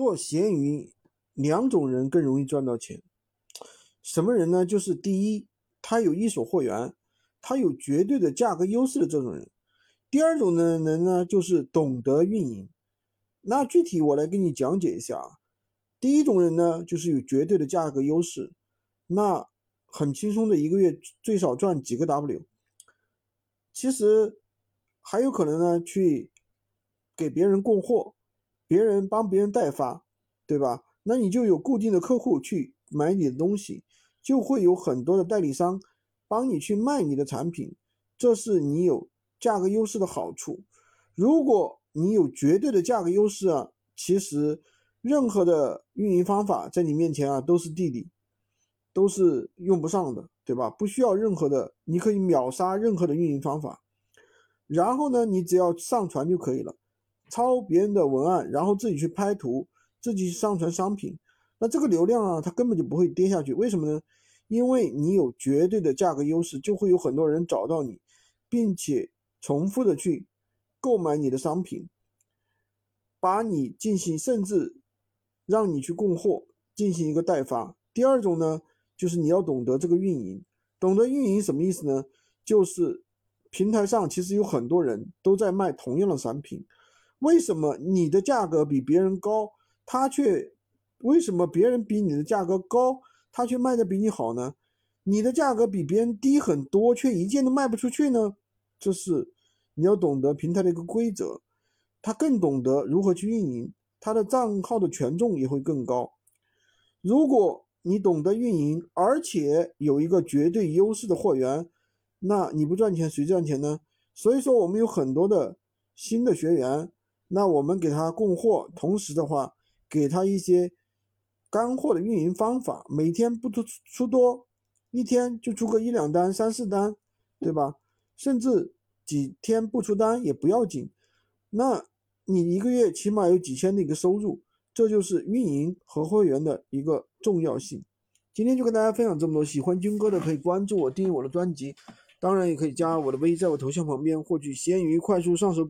做闲鱼，两种人更容易赚到钱。什么人呢？就是第一，他有一手货源，他有绝对的价格优势的这种人。第二种呢人呢，就是懂得运营。那具体我来给你讲解一下啊。第一种人呢，就是有绝对的价格优势，那很轻松的一个月最少赚几个 W。其实还有可能呢，去给别人供货。别人帮别人代发，对吧？那你就有固定的客户去买你的东西，就会有很多的代理商帮你去卖你的产品，这是你有价格优势的好处。如果你有绝对的价格优势啊，其实任何的运营方法在你面前啊都是弟弟，都是用不上的，对吧？不需要任何的，你可以秒杀任何的运营方法。然后呢，你只要上传就可以了。抄别人的文案，然后自己去拍图，自己去上传商品，那这个流量啊，它根本就不会跌下去。为什么呢？因为你有绝对的价格优势，就会有很多人找到你，并且重复的去购买你的商品，把你进行甚至让你去供货，进行一个代发。第二种呢，就是你要懂得这个运营，懂得运营什么意思呢？就是平台上其实有很多人都在卖同样的产品。为什么你的价格比别人高，他却为什么别人比你的价格高，他却卖的比你好呢？你的价格比别人低很多，却一件都卖不出去呢？这是你要懂得平台的一个规则，他更懂得如何去运营，他的账号的权重也会更高。如果你懂得运营，而且有一个绝对优势的货源，那你不赚钱谁赚钱呢？所以说我们有很多的新的学员。那我们给他供货，同时的话，给他一些干货的运营方法，每天不出出多，一天就出个一两单、三四单，对吧？甚至几天不出单也不要紧，那你一个月起码有几千的一个收入，这就是运营和会员的一个重要性。今天就跟大家分享这么多，喜欢军哥的可以关注我，订阅我的专辑，当然也可以加我的微，在我头像旁边获取闲鱼快速上手。